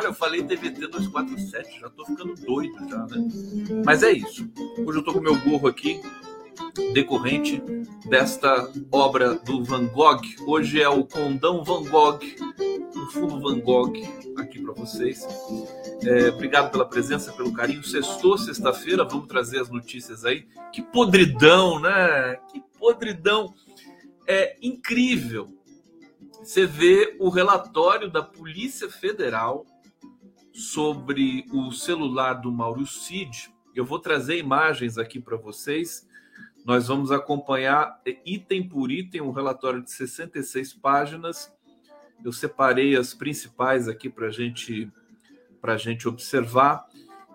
Olha, eu falei DVD 247, já tô ficando doido já, né? Mas é isso. Hoje eu tô com meu gorro aqui, decorrente desta obra do Van Gogh. Hoje é o Condão Van Gogh, um fundo Van Gogh aqui para vocês. É, obrigado pela presença, pelo carinho. Sextou, sexta-feira, vamos trazer as notícias aí. Que podridão, né? Que podridão. É incrível. Você vê o relatório da Polícia Federal sobre o celular do Mauro Cid. Eu vou trazer imagens aqui para vocês. Nós vamos acompanhar item por item um relatório de 66 páginas. Eu separei as principais aqui para gente, a gente observar.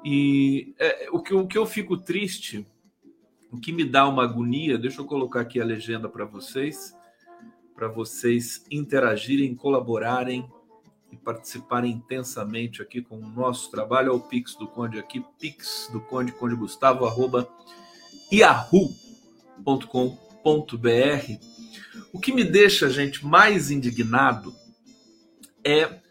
E é, o, que, o que eu fico triste, o que me dá uma agonia, deixa eu colocar aqui a legenda para vocês, para vocês interagirem, colaborarem e participarem intensamente aqui com o nosso trabalho. Olha o Pix do Conde aqui, Pix do Conde, Conde Gustavo, arroba yahoo com.br O que me deixa, gente, mais indignado é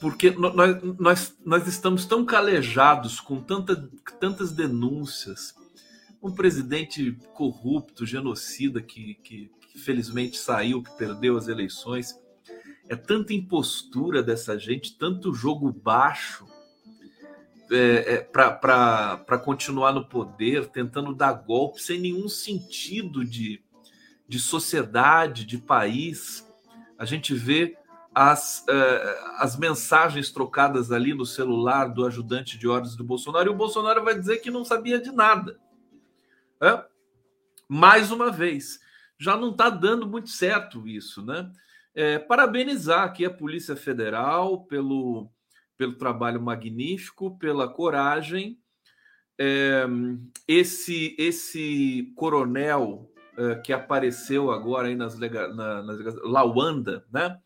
porque nós, nós, nós estamos tão calejados com tanta, tantas denúncias. Um presidente corrupto, genocida, que, que, que felizmente saiu, que perdeu as eleições. É tanta impostura dessa gente, tanto jogo baixo é, é, para continuar no poder, tentando dar golpe sem nenhum sentido de, de sociedade, de país. A gente vê as, é, as mensagens trocadas ali no celular do ajudante de ordens do Bolsonaro, e o Bolsonaro vai dizer que não sabia de nada. É? Mais uma vez, já não está dando muito certo isso, né? É, parabenizar aqui a Polícia Federal pelo pelo trabalho magnífico, pela coragem. É, esse esse coronel é, que apareceu agora aí nas, na, nas Lawanda, né?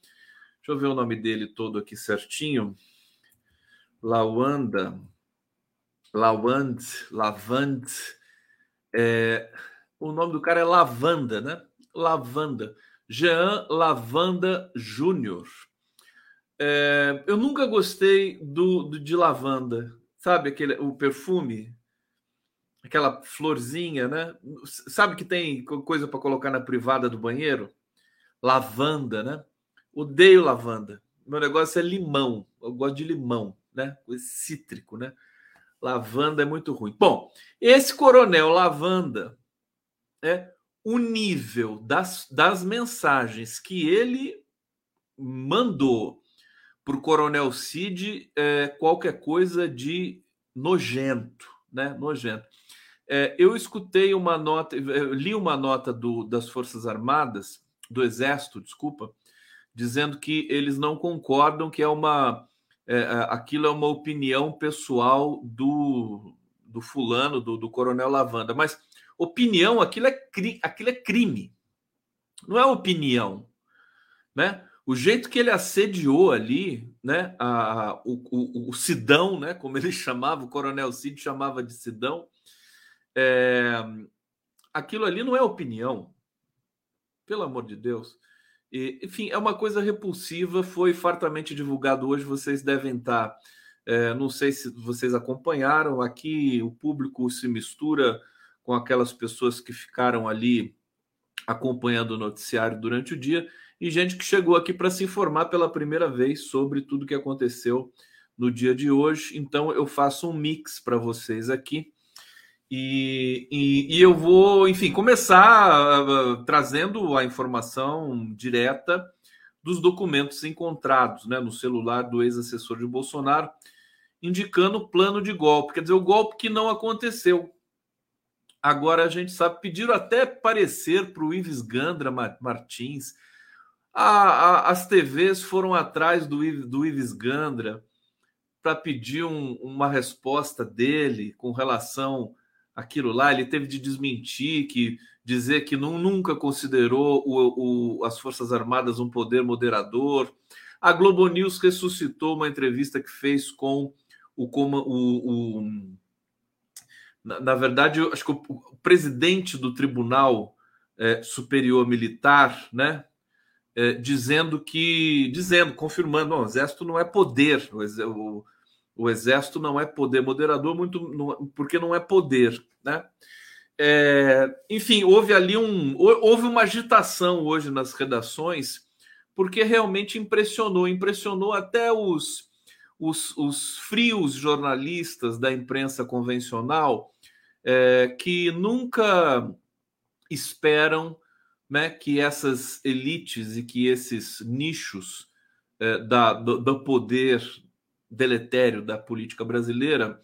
Deixa eu ver o nome dele todo aqui certinho. Lawanda, Lawand, Lavand. É, o nome do cara é Lavanda, né? Lavanda. Jean Lavanda Júnior. É, eu nunca gostei do, do, de lavanda, sabe aquele o perfume, aquela florzinha, né? Sabe que tem coisa para colocar na privada do banheiro? Lavanda, né? Odeio lavanda. Meu negócio é limão. Eu gosto de limão, né? Cítrico, né? Lavanda é muito ruim. Bom, esse coronel Lavanda é o nível das, das mensagens que ele mandou para o Coronel Cid é, qualquer coisa de nojento, né? Nojento. É, eu escutei uma nota, li uma nota do, das Forças Armadas, do Exército, desculpa, dizendo que eles não concordam que é uma é, aquilo é uma opinião pessoal do, do fulano, do, do Coronel Lavanda, mas opinião, aquilo é, aquilo é crime, não é opinião, né? o jeito que ele assediou ali, né, a, o, o, o, Sidão, né, como ele chamava, o Coronel Cid chamava de Sidão, é, aquilo ali não é opinião, pelo amor de Deus. E, enfim, é uma coisa repulsiva, foi fartamente divulgado hoje, vocês devem estar, é, não sei se vocês acompanharam, aqui o público se mistura com aquelas pessoas que ficaram ali acompanhando o noticiário durante o dia, e gente que chegou aqui para se informar pela primeira vez sobre tudo que aconteceu no dia de hoje. Então eu faço um mix para vocês aqui. E, e, e, eu vou, enfim, começar uh, trazendo a informação direta dos documentos encontrados né, no celular do ex-assessor de Bolsonaro, indicando plano de golpe. Quer dizer, o golpe que não aconteceu. Agora a gente sabe, pediram até parecer para o Ives Gandra Martins, a, a, as TVs foram atrás do, do Ives Gandra para pedir um, uma resposta dele com relação àquilo lá. Ele teve de desmentir, que dizer que não, nunca considerou o, o, as Forças Armadas um poder moderador. A Globo News ressuscitou uma entrevista que fez com o, o, na, na verdade, acho que o, o presidente do Tribunal é, Superior Militar, né, é, dizendo que, dizendo, confirmando, não, o exército não é poder, o, o exército não é poder moderador, muito não, porque não é poder, né? É, enfim, houve ali um, houve uma agitação hoje nas redações, porque realmente impressionou, impressionou até os, os, os frios jornalistas da imprensa convencional é, que nunca esperam né, que essas elites e que esses nichos é, da, do, do, poder deletério da política brasileira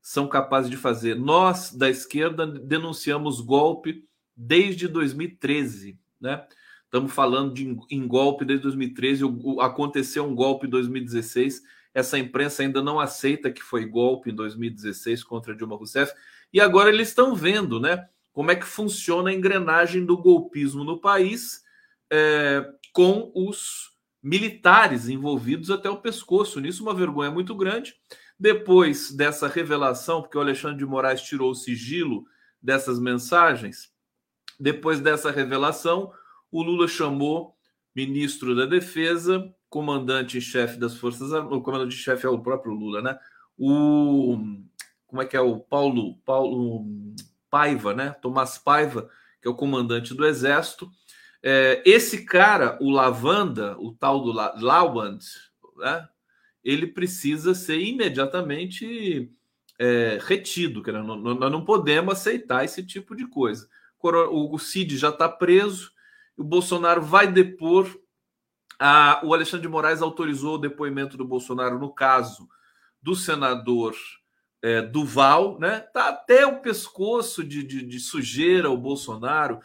são capazes de fazer. Nós, da esquerda, denunciamos golpe desde 2013. Né? Estamos falando de, em golpe desde 2013, aconteceu um golpe em 2016. Essa imprensa ainda não aceita que foi golpe em 2016 contra Dilma Rousseff. E agora eles estão vendo né, como é que funciona a engrenagem do golpismo no país é, com os militares envolvidos até o pescoço. Nisso, uma vergonha muito grande. Depois dessa revelação, porque o Alexandre de Moraes tirou o sigilo dessas mensagens, depois dessa revelação, o Lula chamou ministro da Defesa, comandante em chefe das Forças Armadas, o comandante-chefe é o próprio Lula, né? O como é que é o Paulo Paulo Paiva, né? Tomás Paiva, que é o comandante do Exército, é, esse cara, o Lavanda, o tal do La Lawand, né, ele precisa ser imediatamente é, retido. Que nós não podemos aceitar esse tipo de coisa. O Cid já está preso, o Bolsonaro vai depor. A, o Alexandre de Moraes autorizou o depoimento do Bolsonaro no caso do senador é, Duval, né? Tá até o pescoço de, de, de sujeira o Bolsonaro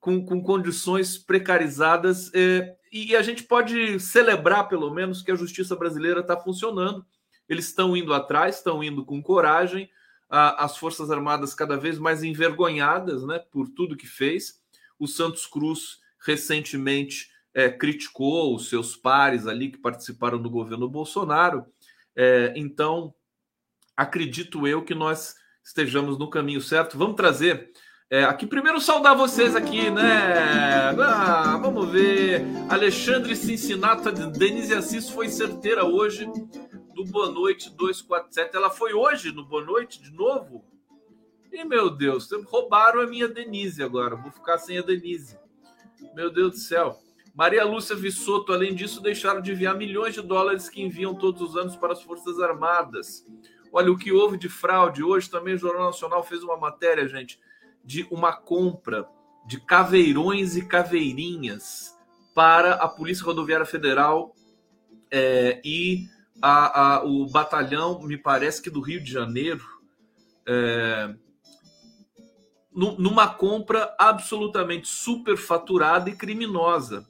com, com condições precarizadas. É, e a gente pode celebrar, pelo menos, que a justiça brasileira está funcionando. Eles estão indo atrás, estão indo com coragem. As Forças Armadas cada vez mais envergonhadas né, por tudo que fez. O Santos Cruz recentemente é, criticou os seus pares ali que participaram do governo Bolsonaro. É, então, acredito eu que nós estejamos no caminho certo. Vamos trazer é, aqui primeiro saudar vocês aqui, né? Ah, vamos ver. Alexandre Cincinnati, Denise Assis foi certeira hoje do Boa Noite 247. Ela foi hoje no Boa Noite de novo? E meu Deus, roubaram a minha Denise agora. Vou ficar sem a Denise. Meu Deus do céu. Maria Lúcia Vissoto, além disso, deixaram de enviar milhões de dólares que enviam todos os anos para as Forças Armadas. Olha, o que houve de fraude hoje também o Jornal Nacional fez uma matéria, gente de uma compra de caveirões e caveirinhas para a Polícia Rodoviária Federal é, e a, a, o batalhão, me parece que do Rio de Janeiro, é, numa compra absolutamente superfaturada e criminosa.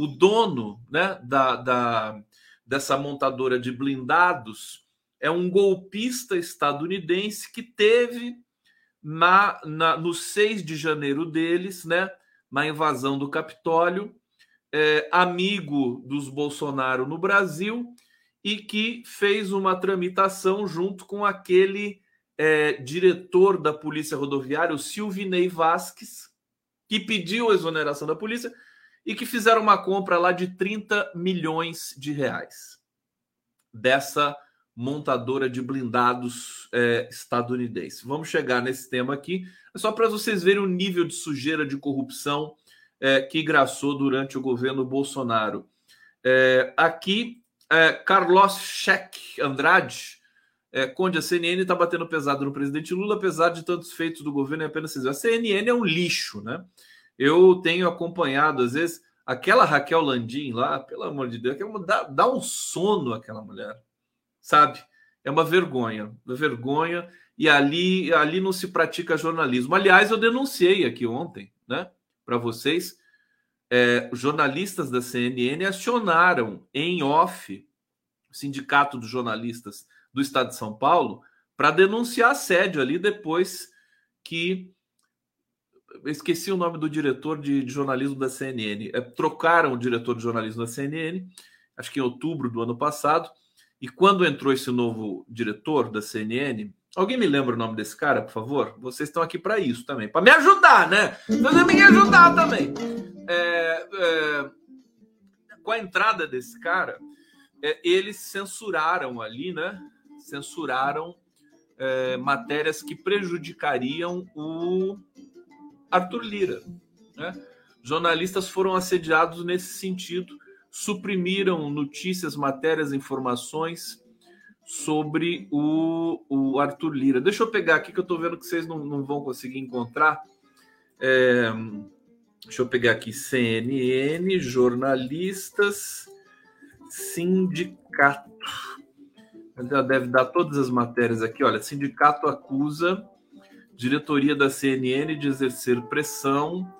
O dono né, da, da, dessa montadora de blindados é um golpista estadunidense que teve na, na, no 6 de janeiro deles, né, na invasão do Capitólio, é, amigo dos Bolsonaro no Brasil e que fez uma tramitação junto com aquele é, diretor da Polícia Rodoviária, o Silvinei Vasques, que pediu a exoneração da polícia e que fizeram uma compra lá de 30 milhões de reais dessa montadora de blindados é, estadunidense. Vamos chegar nesse tema aqui, só para vocês verem o nível de sujeira de corrupção é, que graçou durante o governo Bolsonaro. É, aqui, é, Carlos Scheck Andrade, é, Conde, a CNN está batendo pesado no presidente Lula, apesar de tantos feitos do governo, é apenas A CNN é um lixo, né? Eu tenho acompanhado, às vezes, aquela Raquel Landim lá, pelo amor de Deus, dá, dá um sono aquela mulher sabe? É uma vergonha, uma vergonha. E ali, ali não se pratica jornalismo. Aliás, eu denunciei aqui ontem, né, para vocês. É, jornalistas da CNN acionaram em off o Sindicato dos Jornalistas do Estado de São Paulo para denunciar assédio ali depois que esqueci o nome do diretor de, de jornalismo da CNN. É, trocaram o diretor de jornalismo da CNN, acho que em outubro do ano passado, e quando entrou esse novo diretor da CNN, Alguém me lembra o nome desse cara, por favor? Vocês estão aqui para isso também, para me ajudar, né? Vocês me ajudar também. É, é, com a entrada desse cara, é, eles censuraram ali, né? Censuraram é, matérias que prejudicariam o Arthur Lira. Né? Jornalistas foram assediados nesse sentido, suprimiram notícias, matérias, informações sobre o, o Arthur Lira. Deixa eu pegar aqui que eu estou vendo que vocês não, não vão conseguir encontrar. É, deixa eu pegar aqui CNN, jornalistas, sindicato. Deve dar todas as matérias aqui. Olha, sindicato acusa diretoria da CNN de exercer pressão.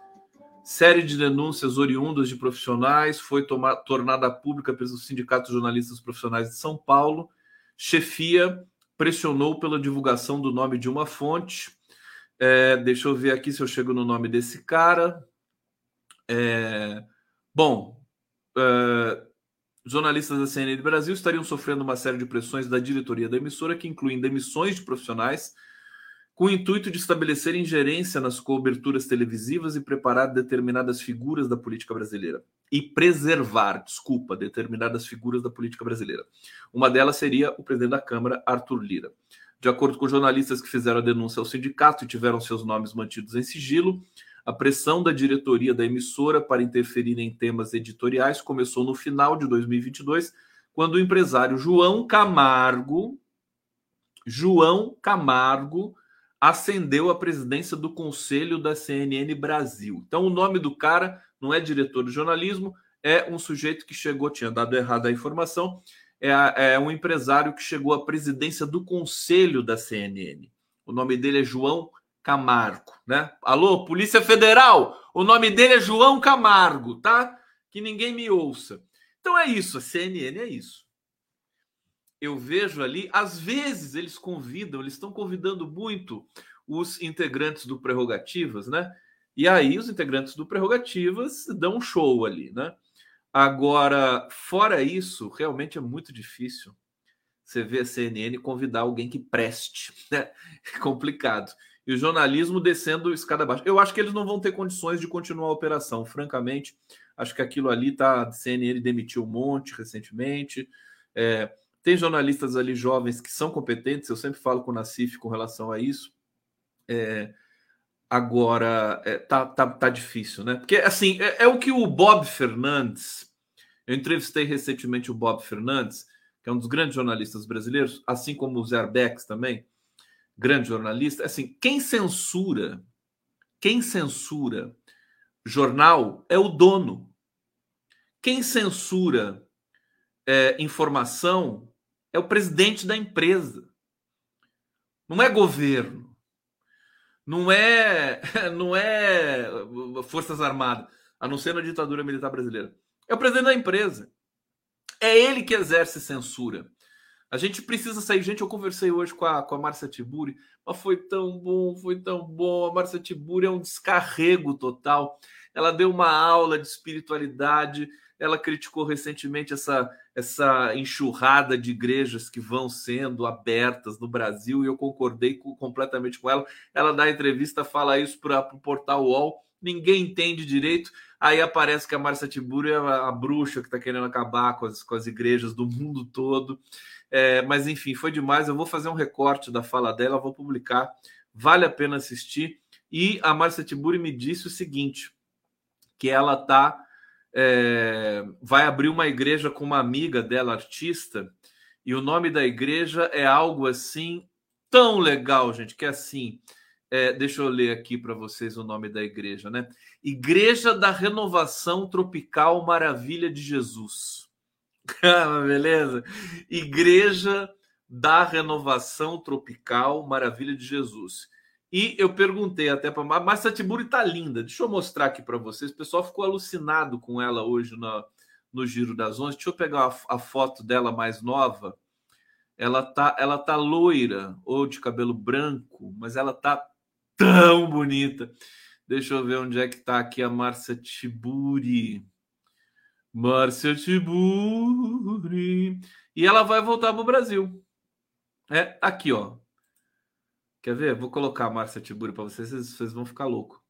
Série de denúncias oriundas de profissionais foi tomar, tornada pública pelo Sindicato de Jornalistas Profissionais de São Paulo chefia pressionou pela divulgação do nome de uma fonte. É, deixa eu ver aqui se eu chego no nome desse cara. É, bom, é, jornalistas da CNN do Brasil estariam sofrendo uma série de pressões da diretoria da emissora, que incluem demissões de profissionais, com o intuito de estabelecer ingerência nas coberturas televisivas e preparar determinadas figuras da política brasileira e preservar, desculpa, determinadas figuras da política brasileira. Uma delas seria o presidente da Câmara, Arthur Lira. De acordo com jornalistas que fizeram a denúncia ao sindicato e tiveram seus nomes mantidos em sigilo, a pressão da diretoria da emissora para interferir em temas editoriais começou no final de 2022, quando o empresário João Camargo, João Camargo, ascendeu à presidência do Conselho da CNN Brasil. Então, o nome do cara não é diretor de jornalismo, é um sujeito que chegou, tinha dado errado a informação, é, é um empresário que chegou à presidência do Conselho da CNN. O nome dele é João Camargo, né? Alô, Polícia Federal, o nome dele é João Camargo, tá? Que ninguém me ouça. Então é isso, a CNN é isso eu vejo ali, às vezes eles convidam, eles estão convidando muito os integrantes do Prerrogativas, né? E aí os integrantes do Prerrogativas dão um show ali, né? Agora, fora isso, realmente é muito difícil você ver a CNN convidar alguém que preste, né? É complicado. E o jornalismo descendo escada abaixo. Eu acho que eles não vão ter condições de continuar a operação, francamente. Acho que aquilo ali tá. A CNN demitiu um monte recentemente. É, tem jornalistas ali jovens que são competentes, eu sempre falo com o Nacif com relação a isso. É, agora, é, tá, tá, tá difícil, né? Porque, assim, é, é, o que o Bob Fernandes. Eu entrevistei recentemente o Bob Fernandes, que é um dos grandes jornalistas brasileiros, assim como o Zerbex também, grande jornalista. Assim, quem censura, quem censura jornal é o dono. Quem censura é, informação é o presidente da empresa. Não é governo. Não é, não é Forças Armadas, a não ser na ditadura militar brasileira. É o presidente da empresa. É ele que exerce censura. A gente precisa sair. Gente, eu conversei hoje com a, com a Márcia Tiburi, mas foi tão bom, foi tão bom. A Márcia Tiburi é um descarrego total. Ela deu uma aula de espiritualidade. Ela criticou recentemente essa essa enxurrada de igrejas que vão sendo abertas no Brasil e eu concordei com, completamente com ela. Ela dá entrevista, fala isso para o portal UOL, ninguém entende direito. Aí aparece que a Marcia Tiburi é a, a bruxa que está querendo acabar com as, com as igrejas do mundo todo. É, mas enfim, foi demais. Eu vou fazer um recorte da fala dela, vou publicar. Vale a pena assistir. E a Marcia Tiburi me disse o seguinte: que ela está é, vai abrir uma igreja com uma amiga dela, artista, e o nome da igreja é algo assim tão legal, gente, que é assim. É, deixa eu ler aqui para vocês o nome da igreja, né? Igreja da Renovação Tropical Maravilha de Jesus. Ah, beleza? Igreja da Renovação Tropical Maravilha de Jesus. E eu perguntei até para a Márcia Tiburi tá linda. Deixa eu mostrar aqui para vocês. O pessoal ficou alucinado com ela hoje no, no Giro das Onze. Deixa eu pegar a, a, foto dela mais nova. Ela tá, ela tá loira ou de cabelo branco, mas ela tá tão bonita. Deixa eu ver onde é que tá aqui a Márcia Tiburi. Márcia Tiburi. E ela vai voltar para o Brasil. É aqui, ó. Quer ver? Vou colocar a Márcia Tiburi para vocês, vocês vão ficar louco.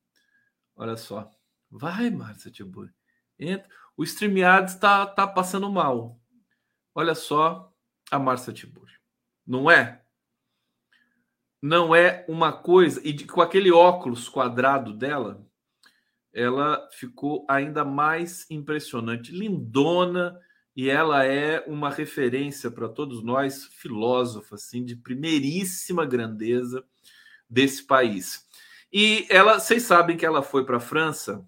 Olha só. Vai, Márcia Tiburi. Entra. O StreamYard está tá passando mal. Olha só a Márcia Tiburi. Não é? Não é uma coisa. E com aquele óculos quadrado dela, ela ficou ainda mais impressionante. Lindona. E ela é uma referência para todos nós, filósofa, assim, de primeiríssima grandeza desse país. E ela, vocês sabem que ela foi para a França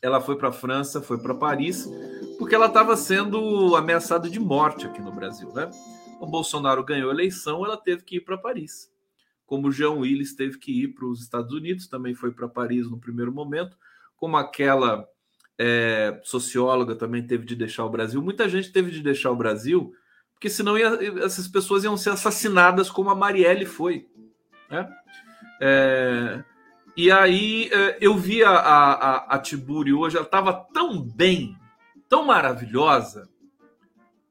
ela foi para a França, foi para Paris, porque ela estava sendo ameaçada de morte aqui no Brasil, né? O Bolsonaro ganhou a eleição, ela teve que ir para Paris. Como o Jean Willis teve que ir para os Estados Unidos, também foi para Paris no primeiro momento, como aquela é, socióloga também teve de deixar o Brasil. Muita gente teve de deixar o Brasil, porque senão ia, essas pessoas iam ser assassinadas como a Marielle foi. Né? É, e aí é, eu vi a, a, a Tiburi hoje, ela estava tão bem, tão maravilhosa,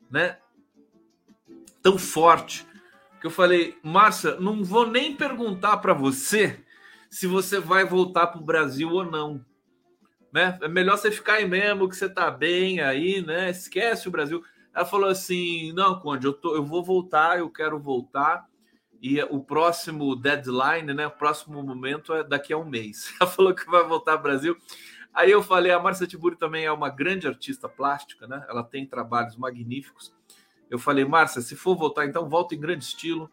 né? Tão forte, que eu falei, Márcia, não vou nem perguntar para você se você vai voltar para o Brasil ou não. Né? É melhor você ficar aí mesmo, que você tá bem aí, né? Esquece o Brasil. Ela falou assim: não, Conde, eu, tô, eu vou voltar, eu quero voltar. E o próximo deadline, né? O próximo momento é daqui a um mês. Ela falou que vai voltar ao Brasil. Aí eu falei, a Marcia Tiburi também é uma grande artista plástica, né? Ela tem trabalhos magníficos. Eu falei, Márcia, se for voltar, então volta em grande estilo,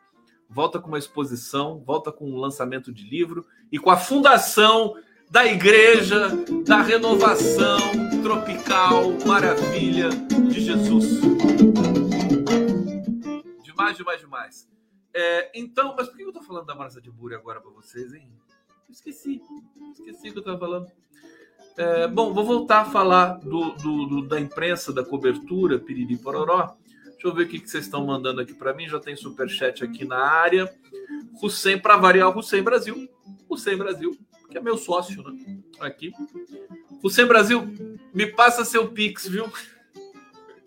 volta com uma exposição, volta com um lançamento de livro e com a fundação da Igreja da Renovação Tropical Maravilha de Jesus. Demais, demais, demais. É, então, mas por que eu tô falando da Marcia de Buri agora para vocês, hein? Esqueci. Esqueci o que eu tava falando. É, bom, vou voltar a falar do, do, do, da imprensa, da cobertura, Piriri Pororó. Deixa eu ver o que, que vocês estão mandando aqui para mim. Já tem superchat aqui na área. Hussein, para variar, Hussein Brasil. Hussein Brasil, que é meu sócio, né? Aqui. Hussein Brasil, me passa seu Pix, viu?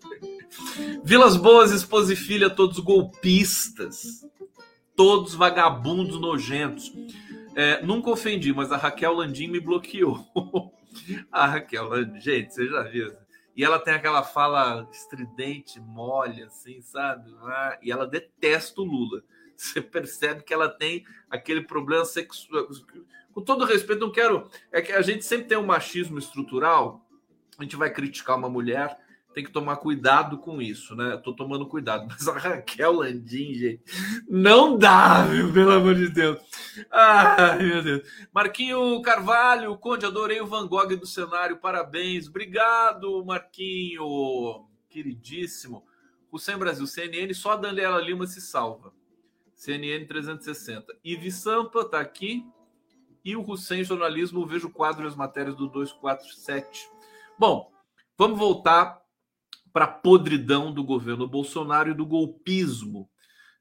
Vilas Boas, esposa e filha, todos golpistas todos vagabundos nojentos. É, nunca ofendi, mas a Raquel Landim me bloqueou. a Raquel Landim, gente, você já viu? E ela tem aquela fala estridente, mole, assim, sabe? Ah, e ela detesta o Lula. Você percebe que ela tem aquele problema sexual. Com todo respeito, não quero. É que a gente sempre tem um machismo estrutural. A gente vai criticar uma mulher tem que tomar cuidado com isso, né? Eu tô tomando cuidado, mas a Raquel Landim, gente, não dá, viu? Pelo amor de Deus. Ai, meu Deus. Marquinho Carvalho, Conde, adorei o Van Gogh do cenário, parabéns. Obrigado, Marquinho, queridíssimo. Hussein Brasil, CNN, só a Daniela Lima se salva. CNN 360. Ivi Sampa tá aqui. E o Hussein Jornalismo, vejo quadros e as matérias do 247. Bom, vamos voltar para a podridão do governo Bolsonaro e do golpismo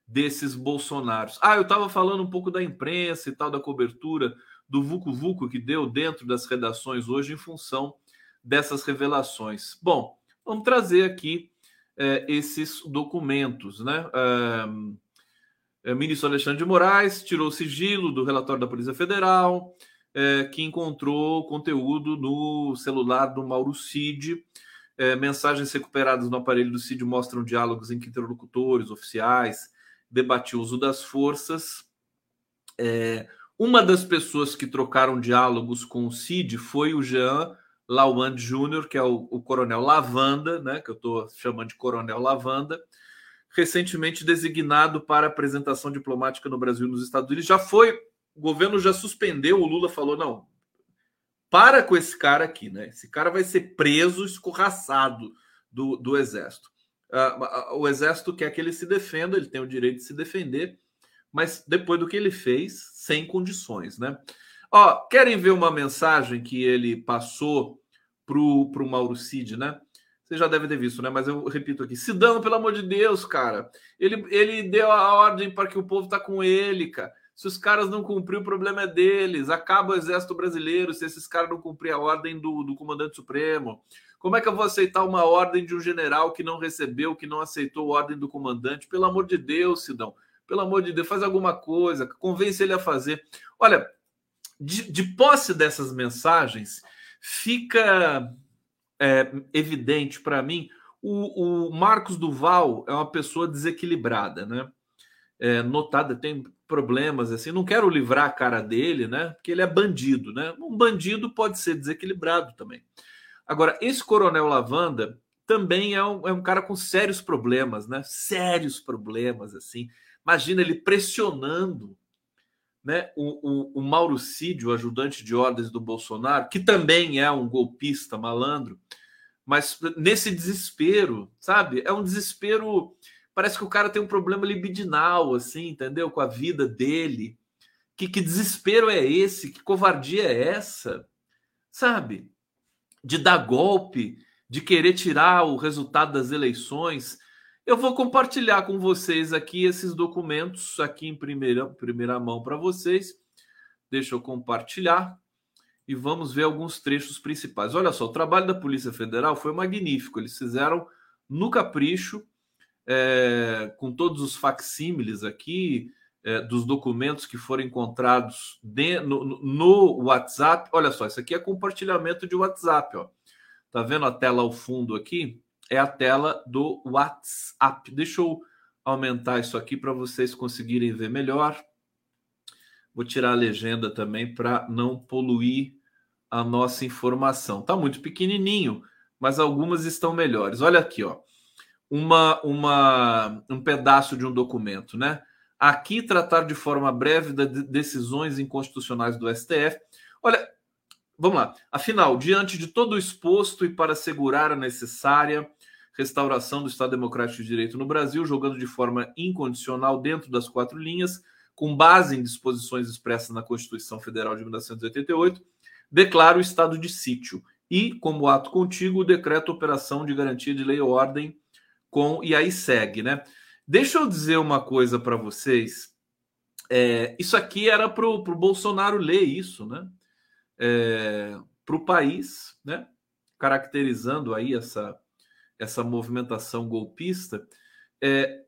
desses bolsonaros. Ah, eu estava falando um pouco da imprensa e tal, da cobertura do Vucu Vucu que deu dentro das redações hoje em função dessas revelações. Bom, vamos trazer aqui é, esses documentos, né? É, o ministro Alexandre de Moraes tirou o sigilo do relatório da Polícia Federal, é, que encontrou conteúdo no celular do Mauro Cid, é, mensagens recuperadas no aparelho do CID mostram diálogos em que interlocutores, oficiais, debatiam o uso das forças. É, uma das pessoas que trocaram diálogos com o CID foi o Jean Lawand Júnior, que é o, o, coronel Lavanda, né, que eu estou chamando de coronel Lavanda, recentemente designado para apresentação diplomática no Brasil e nos Estados Unidos. Já foi, o governo já suspendeu, o Lula falou, não, para com esse cara aqui, né? Esse cara vai ser preso, escorraçado do, do exército. Uh, o exército quer que ele se defenda, ele tem o direito de se defender, mas depois do que ele fez, sem condições, né? Ó, querem ver uma mensagem que ele passou pro, pro Mauro Cid, né? Você já deve ter visto, né? Mas eu repito aqui. Cidão, pelo amor de Deus, cara. Ele, ele deu a ordem para que o povo tá com ele, cara. Se os caras não cumpriram, o problema é deles. Acaba o exército brasileiro se esses caras não cumprir a ordem do, do comandante supremo. Como é que eu vou aceitar uma ordem de um general que não recebeu, que não aceitou a ordem do comandante? Pelo amor de Deus, Sidão. Pelo amor de Deus, faz alguma coisa, convence ele a fazer. Olha, de, de posse dessas mensagens, fica é, evidente para mim o, o, Marcos Duval é uma pessoa desequilibrada, né? É, notada, tem problemas assim. Não quero livrar a cara dele, né? Porque ele é bandido, né? Um bandido pode ser desequilibrado também. Agora, esse Coronel Lavanda também é um, é um cara com sérios problemas, né? Sérios problemas, assim. Imagina ele pressionando né, o, o, o Mauro Cid, o ajudante de ordens do Bolsonaro, que também é um golpista malandro, mas nesse desespero, sabe? É um desespero. Parece que o cara tem um problema libidinal, assim, entendeu? Com a vida dele. Que, que desespero é esse? Que covardia é essa? Sabe? De dar golpe, de querer tirar o resultado das eleições. Eu vou compartilhar com vocês aqui esses documentos aqui em primeira, primeira mão para vocês. Deixa eu compartilhar e vamos ver alguns trechos principais. Olha só, o trabalho da Polícia Federal foi magnífico. Eles fizeram no capricho, é, com todos os facsímiles aqui é, dos documentos que foram encontrados de, no, no, WhatsApp. Olha só, isso aqui é compartilhamento de WhatsApp. Ó. Tá vendo a tela ao fundo aqui? É a tela do WhatsApp. Deixa eu aumentar isso aqui para vocês conseguirem ver melhor. Vou tirar a legenda também para não poluir a nossa informação. Tá muito pequenininho, mas algumas estão melhores. Olha aqui, ó. Uma, uma, um pedaço de um documento, né? Aqui tratar de forma breve das decisões inconstitucionais do STF. Olha, vamos lá. Afinal, diante de todo o exposto e para assegurar a necessária restauração do Estado Democrático de Direito no Brasil, jogando de forma incondicional dentro das quatro linhas, com base em disposições expressas na Constituição Federal de 1988, declara o estado de sítio e, como ato contíguo, o decreto Operação de Garantia de Lei e Ordem com e aí segue, né? Deixa eu dizer uma coisa para vocês. É, isso aqui era para o Bolsonaro ler isso, né? É, para o país, né? Caracterizando aí essa essa movimentação golpista, é,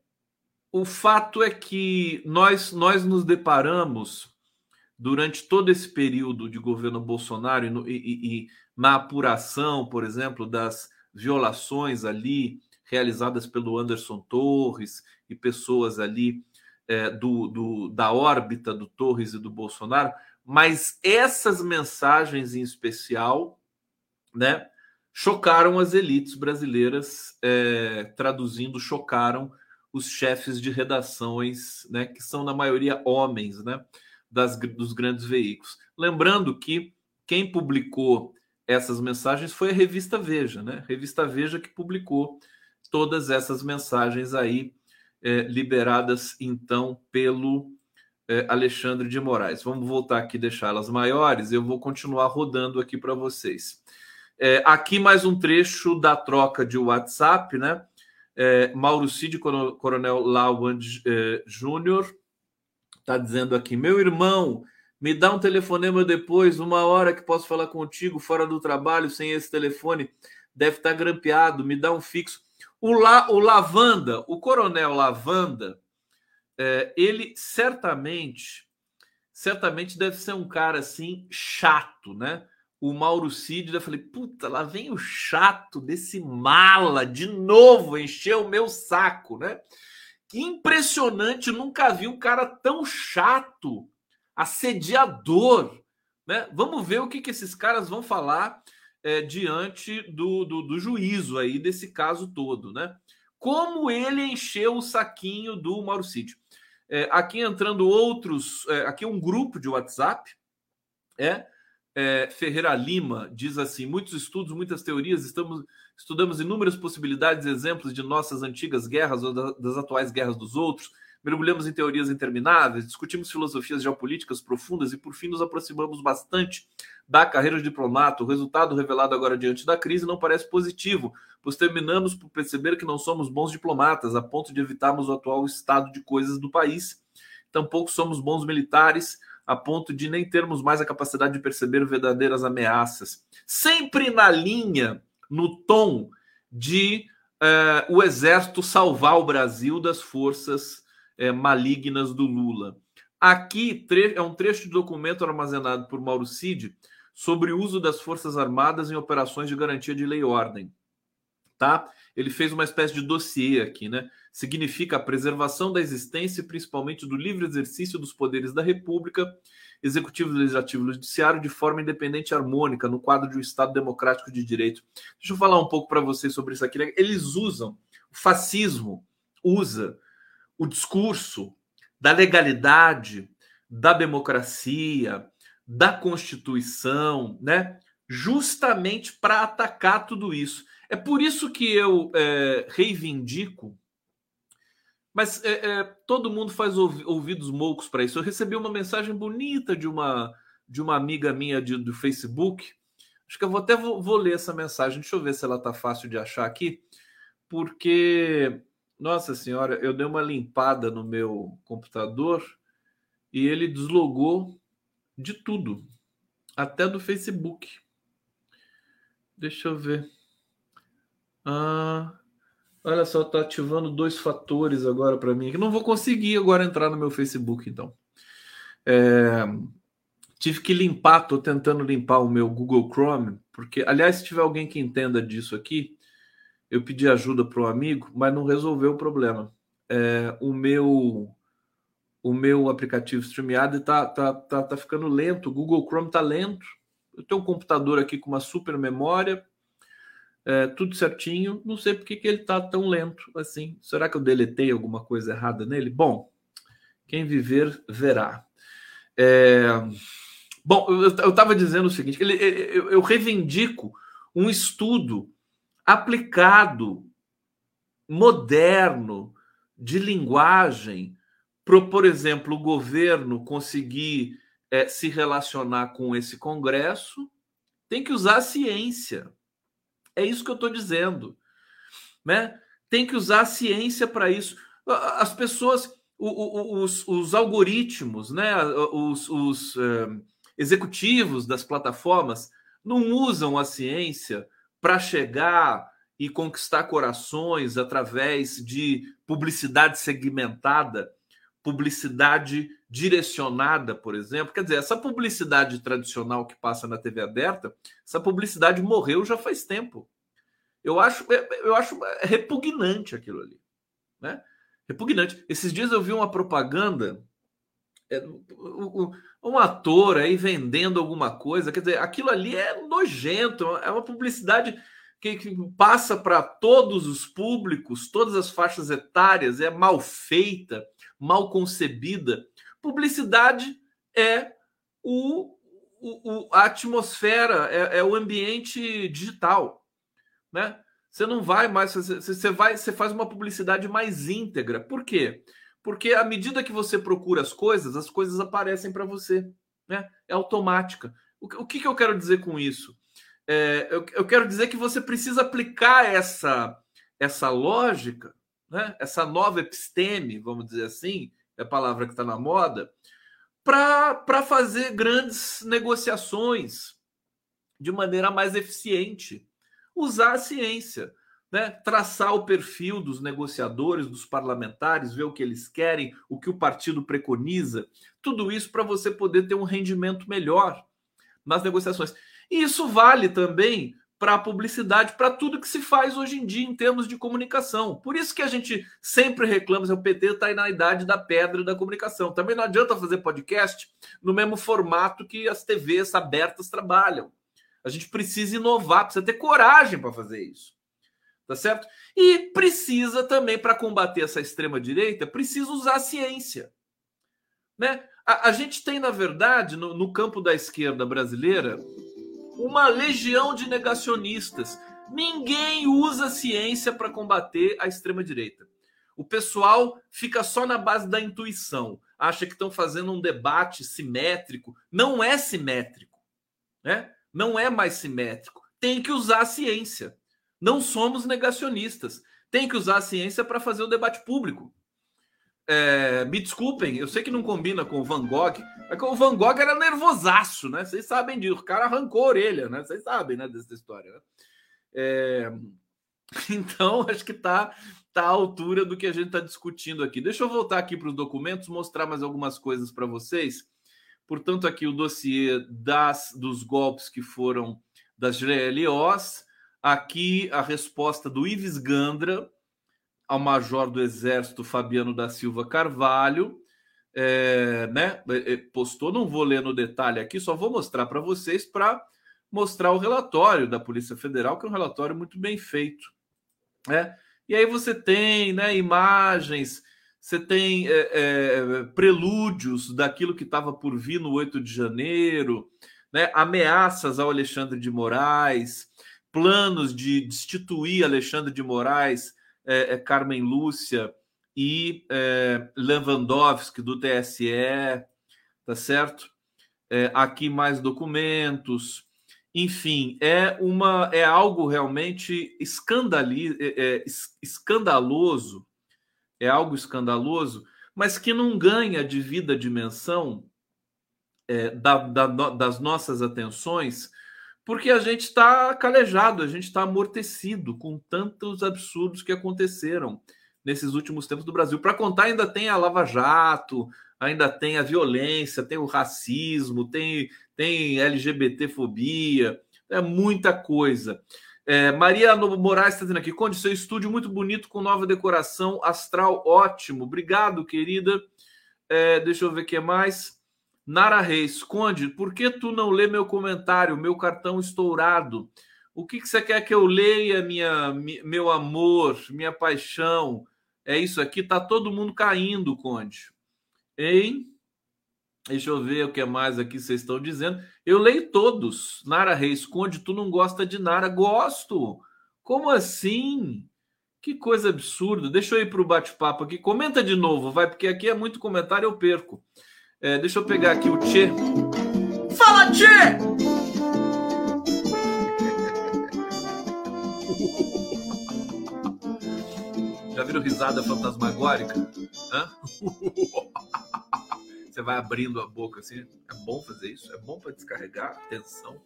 o fato é que nós, nós nos deparamos durante todo esse período de governo Bolsonaro e, no, e, e, na apuração, por exemplo, das violações ali realizadas pelo Anderson Torres e pessoas ali é, do, do, da órbita do Torres e do Bolsonaro, mas essas mensagens em especial, né, chocaram as elites brasileiras, é, traduzindo, chocaram os chefes de redações, né, que são na maioria homens, né, das, dos grandes veículos. Lembrando que quem publicou essas mensagens foi a revista Veja, né? Revista Veja que publicou todas essas mensagens aí é, liberadas então pelo é, Alexandre de Moraes. Vamos voltar aqui deixá-las maiores. Eu vou continuar rodando aqui para vocês. É, aqui mais um trecho da troca de WhatsApp, né? É, Mauro Cid, Coronel Lawand é, Júnior, está dizendo aqui: meu irmão, me dá um telefonema depois, uma hora que posso falar contigo fora do trabalho, sem esse telefone, deve estar tá grampeado, me dá um fixo. O, La, o Lavanda, o Coronel Lavanda, é, ele certamente, certamente deve ser um cara assim chato, né? O Mauro Cid, eu falei, puta, lá vem o chato desse mala de novo, encheu o meu saco, né? Que impressionante, nunca vi um cara tão chato, assediador, né? Vamos ver o que, que esses caras vão falar é, diante do, do, do juízo aí desse caso todo, né? Como ele encheu o saquinho do Mauro Cid. É, aqui entrando outros, é, aqui um grupo de WhatsApp, é, é, Ferreira Lima diz assim: muitos estudos, muitas teorias, estamos, estudamos inúmeras possibilidades, exemplos de nossas antigas guerras ou da, das atuais guerras dos outros, mergulhamos em teorias intermináveis, discutimos filosofias geopolíticas profundas e, por fim, nos aproximamos bastante da carreira de diplomata. O resultado revelado agora diante da crise não parece positivo, pois terminamos por perceber que não somos bons diplomatas, a ponto de evitarmos o atual estado de coisas do país. Tampouco somos bons militares a ponto de nem termos mais a capacidade de perceber verdadeiras ameaças. Sempre na linha, no tom de uh, o exército salvar o Brasil das forças é, malignas do Lula. Aqui é um trecho de documento armazenado por Mauro Cid sobre o uso das Forças Armadas em operações de garantia de lei e ordem. Tá? Ele fez uma espécie de dossiê aqui, né? Significa a preservação da existência, principalmente do livre exercício dos poderes da República, executivo, legislativo e judiciário, de forma independente e harmônica, no quadro de um Estado democrático de direito. Deixa eu falar um pouco para vocês sobre isso aqui. Né? Eles usam, o fascismo usa o discurso da legalidade, da democracia, da Constituição, né? Justamente para atacar tudo isso. É por isso que eu é, reivindico, mas é, é, todo mundo faz ouvidos moucos para isso. Eu recebi uma mensagem bonita de uma de uma amiga minha de, do Facebook. Acho que eu vou até vou, vou ler essa mensagem. Deixa eu ver se ela tá fácil de achar aqui, porque nossa senhora, eu dei uma limpada no meu computador e ele deslogou de tudo, até do Facebook. Deixa eu ver. Ah, olha só, tá ativando dois fatores agora para mim. Que não vou conseguir agora entrar no meu Facebook, então. É, tive que limpar, tô tentando limpar o meu Google Chrome, porque, aliás, se tiver alguém que entenda disso aqui, eu pedi ajuda para um amigo, mas não resolveu o problema. É, o meu o meu aplicativo StreamYard está tá, tá, tá ficando lento, o Google Chrome está lento. Eu tenho um computador aqui com uma super memória, é, tudo certinho. Não sei por que, que ele está tão lento assim. Será que eu deletei alguma coisa errada nele? Bom, quem viver verá. É... Bom, eu estava dizendo o seguinte: ele, eu, eu reivindico um estudo aplicado, moderno, de linguagem, para, por exemplo, o governo conseguir é, se relacionar com esse Congresso, tem que usar a ciência. É isso que eu estou dizendo. Né? Tem que usar a ciência para isso. As pessoas, os, os algoritmos, né? os, os uh, executivos das plataformas não usam a ciência para chegar e conquistar corações através de publicidade segmentada, publicidade direcionada, por exemplo. Quer dizer, essa publicidade tradicional que passa na TV aberta, essa publicidade morreu já faz tempo. Eu acho, eu acho repugnante aquilo ali, né? Repugnante. Esses dias eu vi uma propaganda, é, um ator aí vendendo alguma coisa, quer dizer, aquilo ali é nojento, é uma publicidade que, que passa para todos os públicos, todas as faixas etárias, é mal feita, mal concebida. Publicidade é o, o, o a atmosfera, é, é, o ambiente digital, né? Você não vai mais, você, você vai, você faz uma publicidade mais íntegra. Por quê? Porque à medida que você procura as coisas, as coisas aparecem para você, né? É automática. O, o que, que eu quero dizer com isso? É, eu, eu, quero dizer que você precisa aplicar essa, essa lógica, né? essa nova episteme, vamos dizer assim, é a palavra que está na moda, para fazer grandes negociações de maneira mais eficiente. Usar a ciência, né? traçar o perfil dos negociadores, dos parlamentares, ver o que eles querem, o que o partido preconiza, tudo isso para você poder ter um rendimento melhor nas negociações. E isso vale também para a publicidade, para tudo que se faz hoje em dia em termos de comunicação. Por isso que a gente sempre reclama o PT está aí na idade da pedra da comunicação. Também não adianta fazer podcast no mesmo formato que as TVs abertas trabalham. A gente precisa inovar, precisa ter coragem para fazer isso. Tá certo? E precisa também, para combater essa extrema-direita, precisa usar a ciência. Né? A, a gente tem, na verdade, no, no campo da esquerda brasileira, uma legião de negacionistas. Ninguém usa ciência para combater a extrema-direita. O pessoal fica só na base da intuição, acha que estão fazendo um debate simétrico. Não é simétrico, né? Não é mais simétrico. Tem que usar a ciência. Não somos negacionistas. Tem que usar a ciência para fazer o debate público. É, me desculpem, eu sei que não combina com Van Gogh, é que o Van Gogh era nervosaço, né? Vocês sabem disso. O cara arrancou a orelha, né? Vocês sabem, né, dessa história. Né? É, Então, acho que está tá à altura do que a gente está discutindo aqui. Deixa eu voltar aqui para os documentos, mostrar mais algumas coisas para vocês. Portanto, aqui o dossiê das, dos golpes que foram das GLOs. Aqui a resposta do Ives Gandra ao major do Exército Fabiano da Silva Carvalho. É, né, é, postou, não vou ler no detalhe aqui, só vou mostrar para vocês para mostrar o relatório da Polícia Federal, que é um relatório muito bem feito. Né? E aí você tem né, imagens, você tem é, é, prelúdios daquilo que estava por vir no 8 de janeiro, né, ameaças ao Alexandre de Moraes, planos de destituir Alexandre de Moraes, é, é Carmen Lúcia e é, Lewandowski do TSE, tá certo? É, aqui mais documentos, enfim, é uma é algo realmente escandali, é, é, escandaloso, é algo escandaloso, mas que não ganha de vida dimensão é, da, da, das nossas atenções, porque a gente está calejado, a gente está amortecido com tantos absurdos que aconteceram nesses últimos tempos do Brasil. Para contar, ainda tem a Lava Jato, ainda tem a violência, tem o racismo, tem tem LGBTfobia, é muita coisa. É, Maria Moraes está dizendo aqui, Conde, seu estúdio muito bonito, com nova decoração, astral ótimo. Obrigado, querida. É, deixa eu ver o que mais. Nara Reis, Conde, por que tu não lê meu comentário, meu cartão estourado? O que, que você quer que eu leia, minha, meu amor, minha paixão? É isso aqui, tá todo mundo caindo, Conde. Hein? Deixa eu ver o que mais aqui vocês estão dizendo. Eu leio todos. Nara Reis, Conde, tu não gosta de Nara? Gosto. Como assim? Que coisa absurda. Deixa eu ir para o bate-papo aqui. Comenta de novo, vai, porque aqui é muito comentário, eu perco. É, deixa eu pegar aqui o Tchê. Fala, Tchê! Já viram risada fantasmagórica? Hã? Você vai abrindo a boca assim. É bom fazer isso, é bom para descarregar tensão.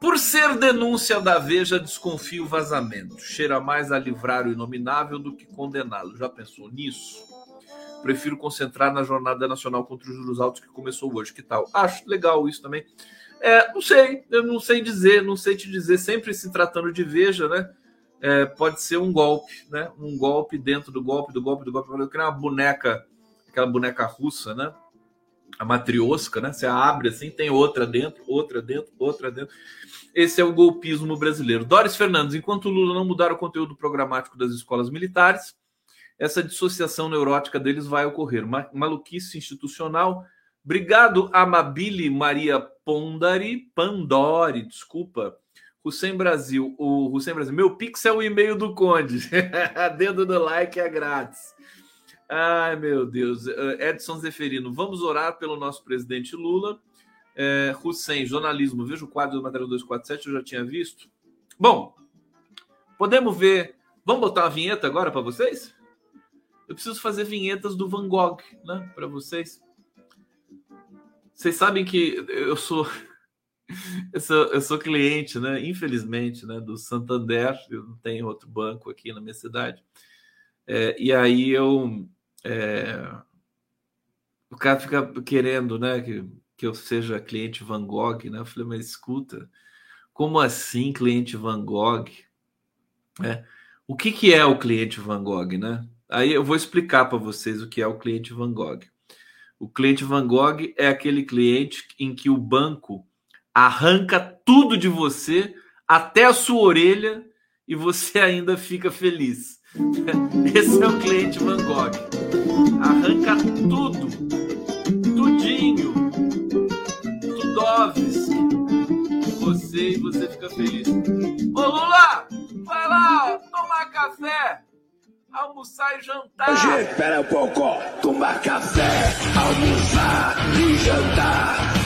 Por ser denúncia da Veja, desconfio vazamento. Cheira mais a livrar o inominável do que condená-lo. Já pensou nisso? Prefiro concentrar na Jornada Nacional contra os Juros Altos que começou hoje. Que tal? Acho legal isso também. É, não sei, eu não sei dizer, não sei te dizer. Sempre se tratando de Veja, né? É, pode ser um golpe, né? Um golpe dentro do golpe, do golpe, do golpe. Eu queria uma boneca, aquela boneca russa, né? a matriosca, né? Você abre assim, tem outra dentro, outra dentro, outra dentro. Esse é o golpismo brasileiro. Doris Fernandes, enquanto Lula não mudar o conteúdo programático das escolas militares, essa dissociação neurótica deles vai ocorrer. Maluquice institucional. Obrigado, Amabile Maria Pondari, Pandori, desculpa. Hussein Brasil, o Hussein Brasil, meu pix é o e-mail do Conde. Dedo no like é grátis. Ai, meu Deus. Eh, Edson Zeferino, vamos orar pelo nosso presidente Lula. É, Hussein, jornalismo, veja o quadro do Matéria 247, eu já tinha visto. Bom, podemos ver. Vamos botar uma vinheta agora para vocês? Eu preciso fazer vinhetas do Van Gogh, né, para vocês. Vocês sabem que eu sou, eu sou, eu sou cliente, né, infelizmente, né, do Santander. Eu não tenho outro banco aqui na minha cidade. É, e aí eu é, o cara fica querendo, né, que, que eu seja cliente Van Gogh, né? Eu falei, mas escuta, como assim cliente Van Gogh? É, o que, que é o cliente Van Gogh, né? Aí eu vou explicar para vocês o que é o cliente Van Gogh. O cliente Van Gogh é aquele cliente em que o banco arranca tudo de você, até a sua orelha, e você ainda fica feliz. Esse é o cliente Van Gogh arranca tudo, tudinho, tudoves você e você fica feliz. Ô Lula, vai lá tomar café, almoçar e jantar. Hoje, espera um pouco, tomar café, almoçar e jantar.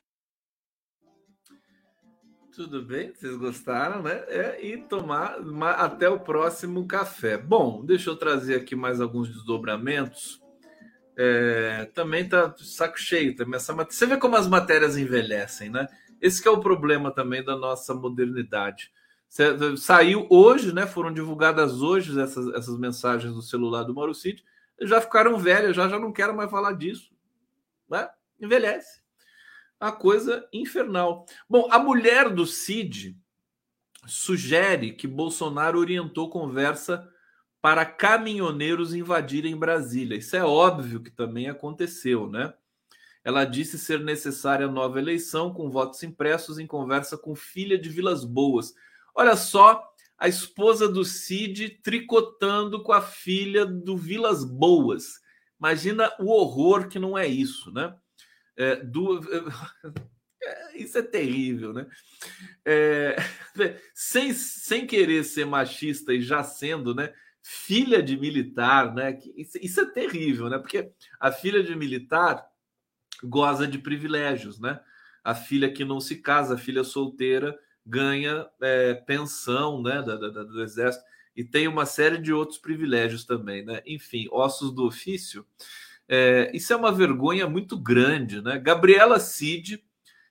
Tudo bem? Vocês gostaram, né? É, e tomar até o próximo café. Bom, deixa eu trazer aqui mais alguns desdobramentos. É, também tá saco cheio também essa Você vê como as matérias envelhecem, né? Esse é o problema também da nossa modernidade. Saiu hoje, né? Foram divulgadas hoje essas, essas mensagens do celular do Mauro Cid. Já ficaram velhas, já, já não quero mais falar disso. Né? Envelhece a coisa infernal. Bom, a mulher do Cid sugere que Bolsonaro orientou conversa para caminhoneiros invadirem Brasília. Isso é óbvio que também aconteceu, né? Ela disse ser necessária nova eleição com votos impressos em conversa com filha de Vilas Boas. Olha só, a esposa do Cid tricotando com a filha do Vilas Boas. Imagina o horror que não é isso, né? É, duas, é, isso é terrível, né? É, sem, sem querer ser machista e já sendo, né? Filha de militar, né? Isso, é terrível, né? Porque a filha de militar goza de privilégios, né? A filha que não se casa, a filha solteira, ganha é, pensão, né? Da, da, do exército e tem uma série de outros privilégios também, né? Enfim, ossos do ofício. É, isso é uma vergonha muito grande, né? Gabriela Cid,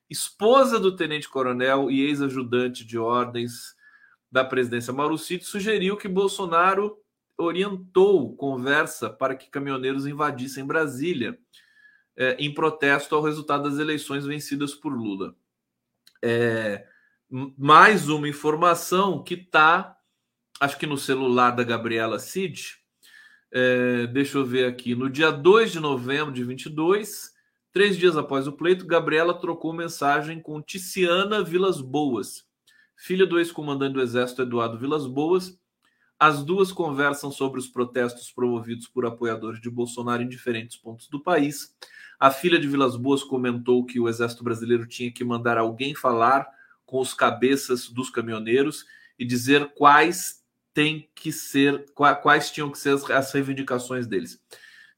esposa do tenente-coronel e ex-ajudante de ordens da presidência Mauro Cid, sugeriu que Bolsonaro orientou conversa para que caminhoneiros invadissem Brasília é, em protesto ao resultado das eleições vencidas por Lula. É, mais uma informação que está, acho que no celular da Gabriela Cid, é, deixa eu ver aqui. No dia 2 de novembro de 22, três dias após o pleito, Gabriela trocou mensagem com Ticiana Vilas Boas, filha do ex-comandante do Exército Eduardo Vilas Boas. As duas conversam sobre os protestos promovidos por apoiadores de Bolsonaro em diferentes pontos do país. A filha de Vilas Boas comentou que o Exército Brasileiro tinha que mandar alguém falar com os cabeças dos caminhoneiros e dizer quais tem que ser quais tinham que ser as, as reivindicações deles.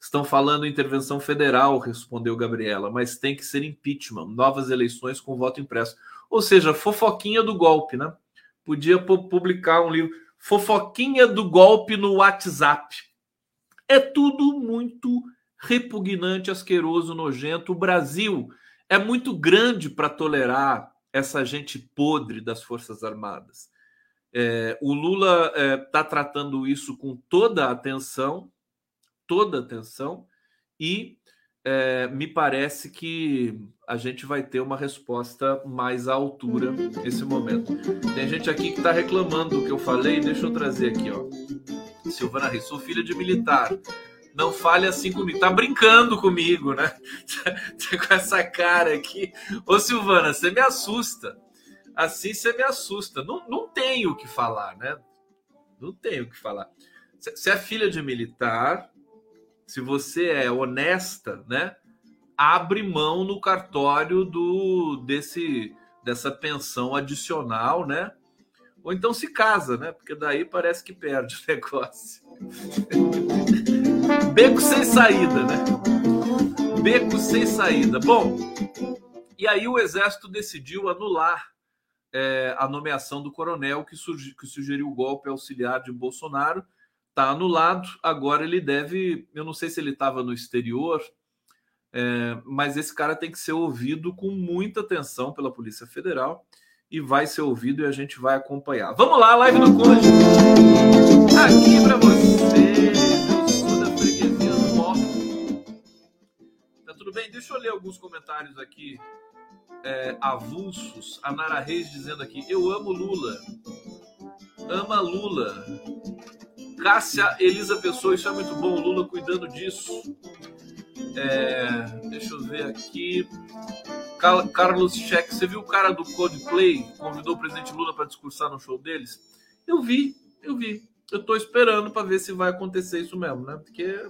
Estão falando intervenção federal, respondeu Gabriela, mas tem que ser impeachment, novas eleições com voto impresso. Ou seja, fofoquinha do golpe, né? Podia publicar um livro, fofoquinha do golpe no WhatsApp. É tudo muito repugnante, asqueroso, nojento. O Brasil é muito grande para tolerar essa gente podre das Forças Armadas. É, o Lula está é, tá tratando isso com toda a atenção, toda a atenção, e é, me parece que a gente vai ter uma resposta mais à altura nesse momento. Tem gente aqui que está reclamando do que eu falei, deixa eu trazer aqui, ó. Silvana Reis, sou filha de militar. Não fale assim comigo. Tá brincando comigo, né? com essa cara aqui. Ô, Silvana, você me assusta assim você me assusta. Não, não tenho o que falar, né? Não tenho o que falar. Se é filha de militar, se você é honesta, né? Abre mão no cartório do desse dessa pensão adicional, né? Ou então se casa, né? Porque daí parece que perde o negócio. Beco sem saída, né? Beco sem saída. Bom, e aí o exército decidiu anular é, a nomeação do coronel que, que sugeriu o golpe auxiliar de Bolsonaro. Está anulado. Agora ele deve. Eu não sei se ele estava no exterior, é, mas esse cara tem que ser ouvido com muita atenção pela Polícia Federal e vai ser ouvido e a gente vai acompanhar. Vamos lá, live do Conde. Aqui para você. Eu sou da freguesia do Tá tudo bem? Deixa eu ler alguns comentários aqui é, avulsos. A Nara Reis dizendo aqui: Eu amo Lula. Ama Lula. Cássia Elisa Pessoa, isso é muito bom. Lula cuidando disso. É, deixa eu ver aqui. Carlos Cheque, você viu o cara do Coldplay? Convidou o presidente Lula para discursar no show deles? Eu vi, eu vi. Eu estou esperando para ver se vai acontecer isso mesmo, né? Porque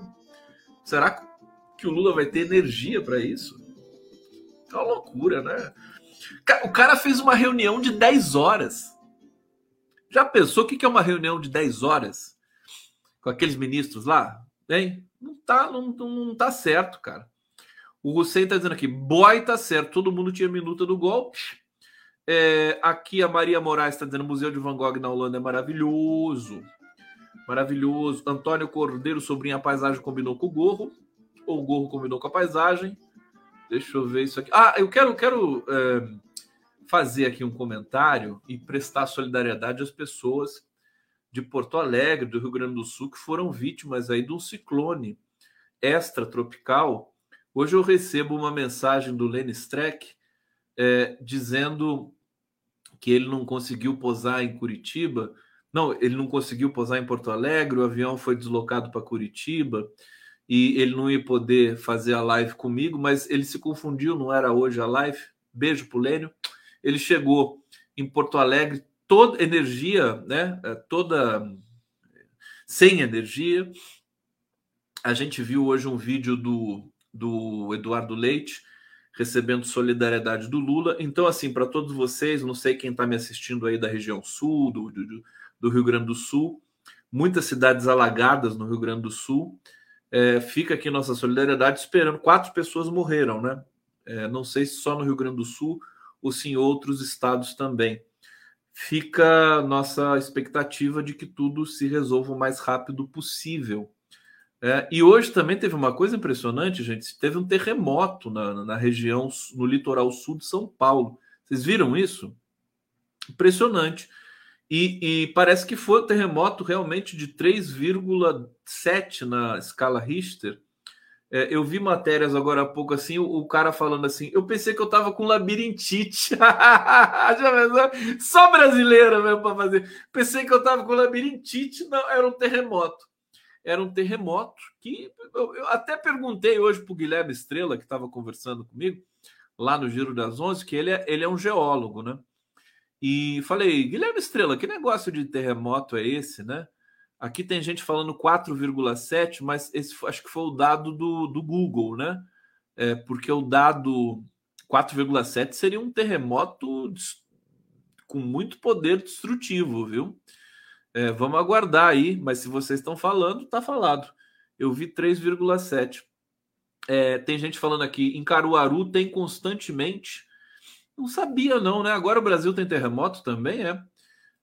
será que o Lula vai ter energia para isso? É uma loucura, né? O cara fez uma reunião de 10 horas. Já pensou o que é uma reunião de 10 horas? Com aqueles ministros lá? Hein? Não tá, não, não tá certo, cara. O Hussein está dizendo aqui, boy tá certo, todo mundo tinha minuta do golpe. É, aqui a Maria Moraes está dizendo, Museu de Van Gogh na Holanda é maravilhoso. Maravilhoso. Antônio Cordeiro, sobrinha, a paisagem combinou com o gorro. Ou o gorro combinou com a paisagem. Deixa eu ver isso aqui. Ah, eu quero, quero é, fazer aqui um comentário e prestar solidariedade às pessoas de Porto Alegre, do Rio Grande do Sul, que foram vítimas aí de um ciclone extratropical. Hoje eu recebo uma mensagem do Lenny Streck é, dizendo que ele não conseguiu posar em Curitiba. Não, ele não conseguiu posar em Porto Alegre, o avião foi deslocado para Curitiba e ele não ia poder fazer a live comigo, mas ele se confundiu, não era hoje a live. Beijo pro Lênio. Ele chegou em Porto Alegre, toda energia, né? É, toda sem energia. A gente viu hoje um vídeo do, do Eduardo Leite recebendo solidariedade do Lula. Então, assim, para todos vocês, não sei quem está me assistindo aí da região sul, do, do, do, Rio Grande do Sul, muitas cidades alagadas no Rio Grande do Sul. É, fica aqui nossa solidariedade esperando. Quatro pessoas morreram, né? É, não sei se só no Rio Grande do Sul ou se em outros estados também. Fica nossa expectativa de que tudo se resolva o mais rápido possível. É, e hoje também teve uma coisa impressionante, gente. Teve um terremoto na, na região, no litoral sul de São Paulo. Vocês viram isso? Impressionante. E, e parece que foi um terremoto realmente de 3,7 na escala Richter. É, eu vi matérias agora há pouco assim, o, o cara falando assim: eu pensei que eu tava com labirintite. Só brasileira mesmo para fazer. Pensei que eu tava com labirintite, não, era um terremoto era um terremoto que eu, eu até perguntei hoje para o Guilherme Estrela, que estava conversando comigo lá no Giro das Onze, que ele é, ele é um geólogo, né? E falei, Guilherme Estrela, que negócio de terremoto é esse, né? Aqui tem gente falando 4,7, mas esse acho que foi o dado do, do Google, né? É, porque o dado 4,7 seria um terremoto com muito poder destrutivo, viu? É, vamos aguardar aí, mas se vocês estão falando, tá falado. Eu vi 3,7. É, tem gente falando aqui, em Caruaru tem constantemente. Não sabia, não, né? Agora o Brasil tem terremoto também, é.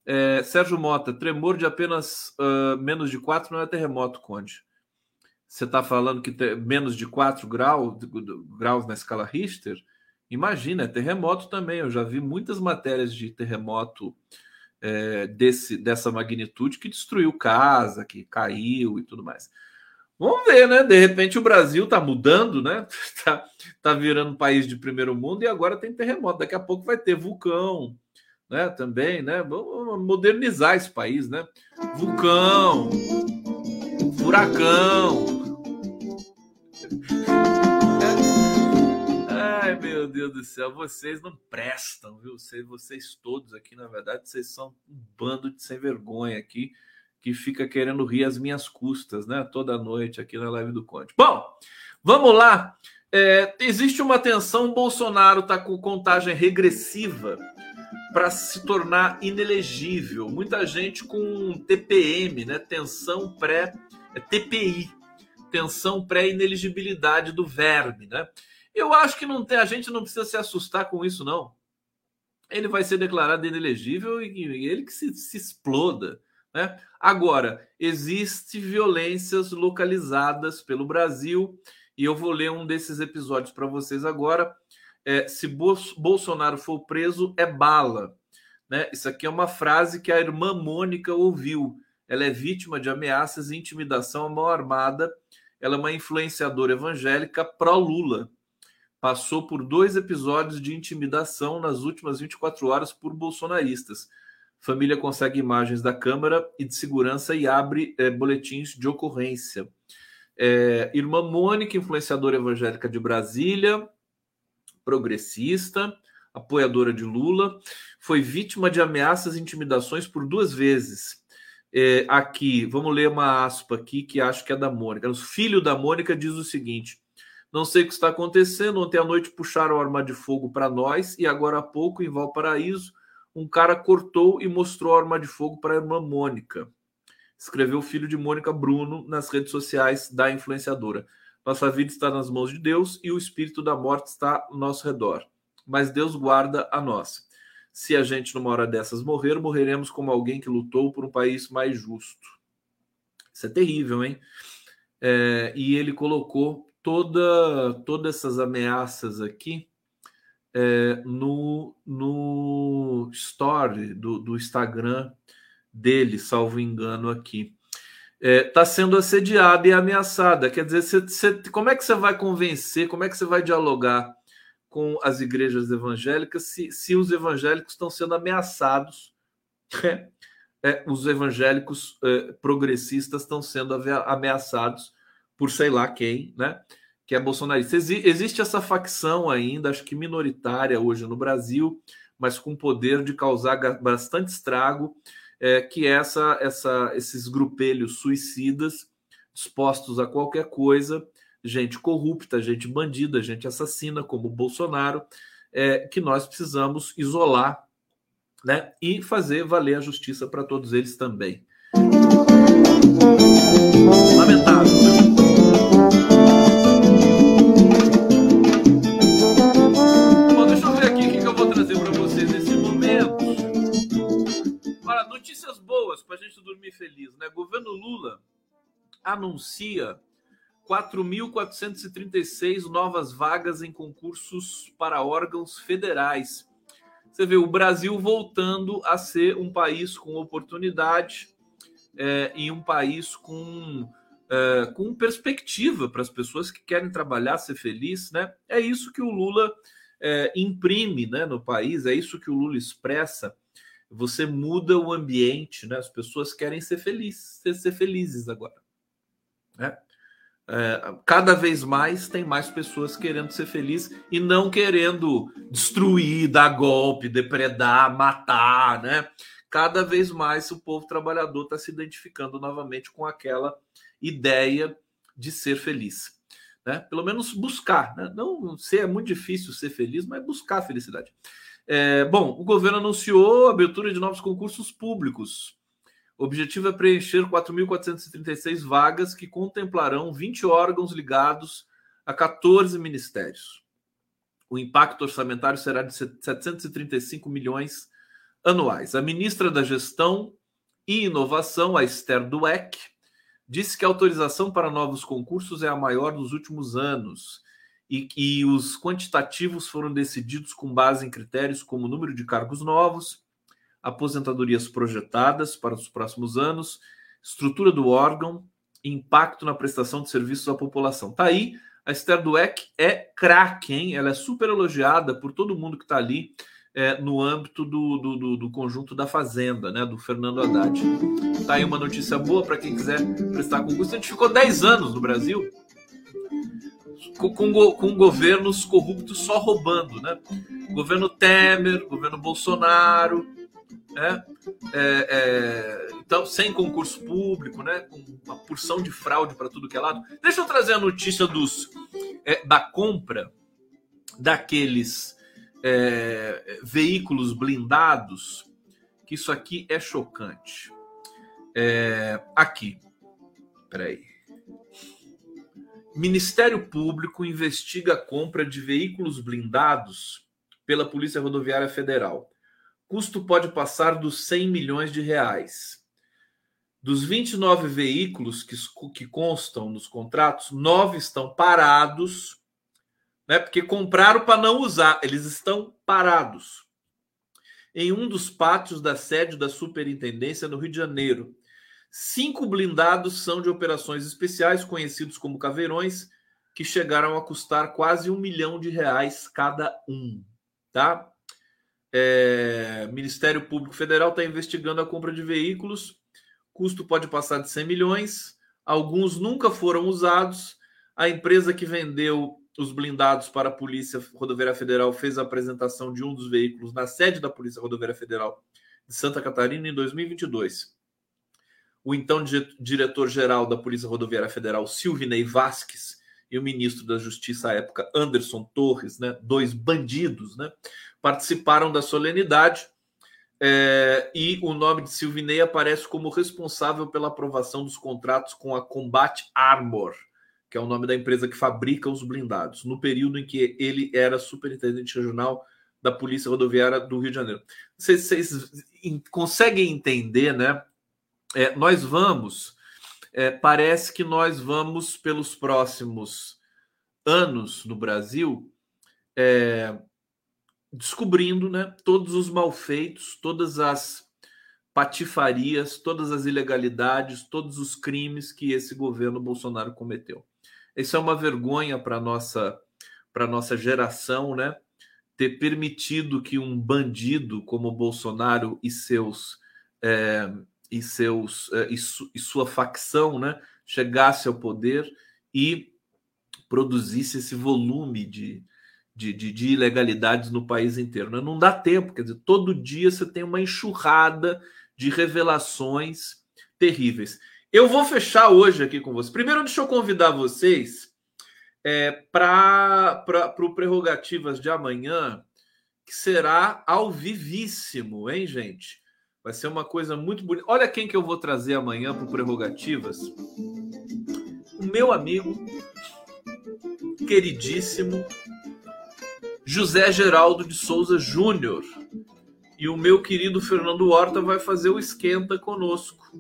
é Sérgio Mota, tremor de apenas uh, menos de 4 não é terremoto, Conde. Você está falando que menos de 4 graus, graus na escala Richter? Imagina, é terremoto também. Eu já vi muitas matérias de terremoto é, desse, dessa magnitude que destruiu casa, que caiu e tudo mais. Vamos ver, né? De repente o Brasil está mudando, né? Está tá virando um país de primeiro mundo e agora tem terremoto. Daqui a pouco vai ter vulcão, né? Também, né? Vamos modernizar esse país, né? Vulcão, furacão. Ai, meu Deus do céu, vocês não prestam, viu? Vocês, vocês todos aqui, na verdade, vocês são um bando de sem vergonha aqui que fica querendo rir às minhas custas, né? Toda noite aqui na live do Conte. Bom, vamos lá. É, existe uma tensão, Bolsonaro está com contagem regressiva para se tornar inelegível. Muita gente com TPM, né? Tensão pré é TPI, tensão pré-ineligibilidade do verme, né? Eu acho que não tem, a gente não precisa se assustar com isso, não. Ele vai ser declarado inelegível e, e ele que se, se exploda. Né? Agora, existe violências localizadas pelo Brasil, e eu vou ler um desses episódios para vocês agora. É, se Bolsonaro for preso, é bala. Né? Isso aqui é uma frase que a irmã Mônica ouviu. Ela é vítima de ameaças e intimidação à mão armada. Ela é uma influenciadora evangélica pró-Lula passou por dois episódios de intimidação nas últimas 24 horas por bolsonaristas. Família consegue imagens da câmara e de segurança e abre é, boletins de ocorrência. É, irmã Mônica, influenciadora evangélica de Brasília, progressista, apoiadora de Lula, foi vítima de ameaças e intimidações por duas vezes. É, aqui, vamos ler uma aspa aqui que acho que é da Mônica. O filho da Mônica diz o seguinte: não sei o que está acontecendo. Ontem à noite puxaram arma de fogo para nós e agora há pouco, em Valparaíso, um cara cortou e mostrou a arma de fogo para a irmã Mônica. Escreveu o filho de Mônica Bruno nas redes sociais da influenciadora. Nossa vida está nas mãos de Deus e o espírito da morte está ao nosso redor. Mas Deus guarda a nossa. Se a gente numa hora dessas morrer, morreremos como alguém que lutou por um país mais justo. Isso é terrível, hein? É, e ele colocou toda, todas essas ameaças aqui é, no, no story do, do Instagram dele, salvo engano aqui está é, tá sendo assediada e ameaçada. Quer dizer, cê, cê, como é que você vai convencer, como é que você vai dialogar com as igrejas evangélicas se, se os evangélicos estão sendo ameaçados? É, é, os evangélicos é, progressistas estão sendo ameaçados por sei lá quem, né? Que é bolsonarista. Exi existe essa facção ainda, acho que minoritária hoje no Brasil, mas com poder de causar bastante estrago é, que essa, essa, esses grupelhos suicidas dispostos a qualquer coisa, gente corrupta, gente bandida, gente assassina, como o Bolsonaro, é, que nós precisamos isolar né, e fazer valer a justiça para todos eles também. Lamentável. Né? Para a gente dormir feliz, né? Governo Lula anuncia 4.436 novas vagas em concursos para órgãos federais. Você vê o Brasil voltando a ser um país com oportunidade é, e um país com, é, com perspectiva para as pessoas que querem trabalhar, ser feliz, né? É isso que o Lula é, imprime né, no país, é isso que o Lula expressa você muda o ambiente, né? As pessoas querem ser felizes, ser, ser felizes agora. Né? É, cada vez mais tem mais pessoas querendo ser felizes e não querendo destruir, dar golpe, depredar, matar, né? Cada vez mais o povo trabalhador está se identificando novamente com aquela ideia de ser feliz. Né? Pelo menos buscar, né? não ser é muito difícil ser feliz, mas buscar a felicidade. É, bom, o governo anunciou a abertura de novos concursos públicos. O objetivo é preencher 4.436 vagas que contemplarão 20 órgãos ligados a 14 ministérios. O impacto orçamentário será de 735 milhões anuais. A ministra da Gestão e Inovação, a Esther Dueck, disse que a autorização para novos concursos é a maior dos últimos anos e que os quantitativos foram decididos com base em critérios como número de cargos novos, aposentadorias projetadas para os próximos anos, estrutura do órgão, impacto na prestação de serviços à população. Tá aí, a Esther Dweck é craque, hein? Ela é super elogiada por todo mundo que está ali é, no âmbito do, do, do, do, conjunto da Fazenda, né? Do Fernando Haddad. Tá aí uma notícia boa para quem quiser prestar concurso. A gente ficou 10 anos no Brasil com, com, com, governos corruptos só roubando, né? Governo Temer, governo Bolsonaro, né? É, é, então, sem concurso público, né? Com uma porção de fraude para tudo que é lado. Deixa eu trazer a notícia dos, é, da compra daqueles é, veículos blindados, que isso aqui é chocante. É, aqui, peraí. Ministério Público investiga a compra de veículos blindados pela Polícia Rodoviária Federal. Custo pode passar dos 100 milhões de reais. Dos 29 veículos que, que constam nos contratos, nove estão parados, né, porque compraram para não usar, eles estão parados. Em um dos pátios da sede da Superintendência no Rio de Janeiro, Cinco blindados são de operações especiais, conhecidos como caveirões, que chegaram a custar quase um milhão de reais cada um. Tá? É, Ministério Público Federal está investigando a compra de veículos. Custo pode passar de 100 milhões. Alguns nunca foram usados. A empresa que vendeu os blindados para a Polícia Rodoviária Federal fez a apresentação de um dos veículos na sede da Polícia Rodoviária Federal de Santa Catarina em 2022 o então diretor-geral da Polícia Rodoviária Federal, Silvinei Vasques, e o ministro da Justiça à época, Anderson Torres, né, dois bandidos, né, participaram da solenidade. É, e o nome de Silvinei aparece como responsável pela aprovação dos contratos com a Combat Armor, que é o nome da empresa que fabrica os blindados, no período em que ele era superintendente regional da Polícia Rodoviária do Rio de Janeiro. Vocês, vocês conseguem entender, né? É, nós vamos, é, parece que nós vamos pelos próximos anos no Brasil é, descobrindo né, todos os malfeitos, todas as patifarias, todas as ilegalidades, todos os crimes que esse governo Bolsonaro cometeu. Isso é uma vergonha para nossa para nossa geração, né? Ter permitido que um bandido como Bolsonaro e seus é, e seus é, e, su, e sua facção, né, chegasse ao poder e produzisse esse volume de, de, de, de, ilegalidades no país inteiro. Né? Não dá tempo, quer dizer, todo dia você tem uma enxurrada de revelações terríveis. Eu vou fechar hoje aqui com vocês. Primeiro, deixa eu convidar vocês é, para o Prerrogativas de amanhã, que será ao vivíssimo, hein, gente? Vai ser uma coisa muito bonita. Olha quem que eu vou trazer amanhã para Prerrogativas. O meu amigo, queridíssimo, José Geraldo de Souza Júnior. E o meu querido Fernando Horta vai fazer o esquenta conosco.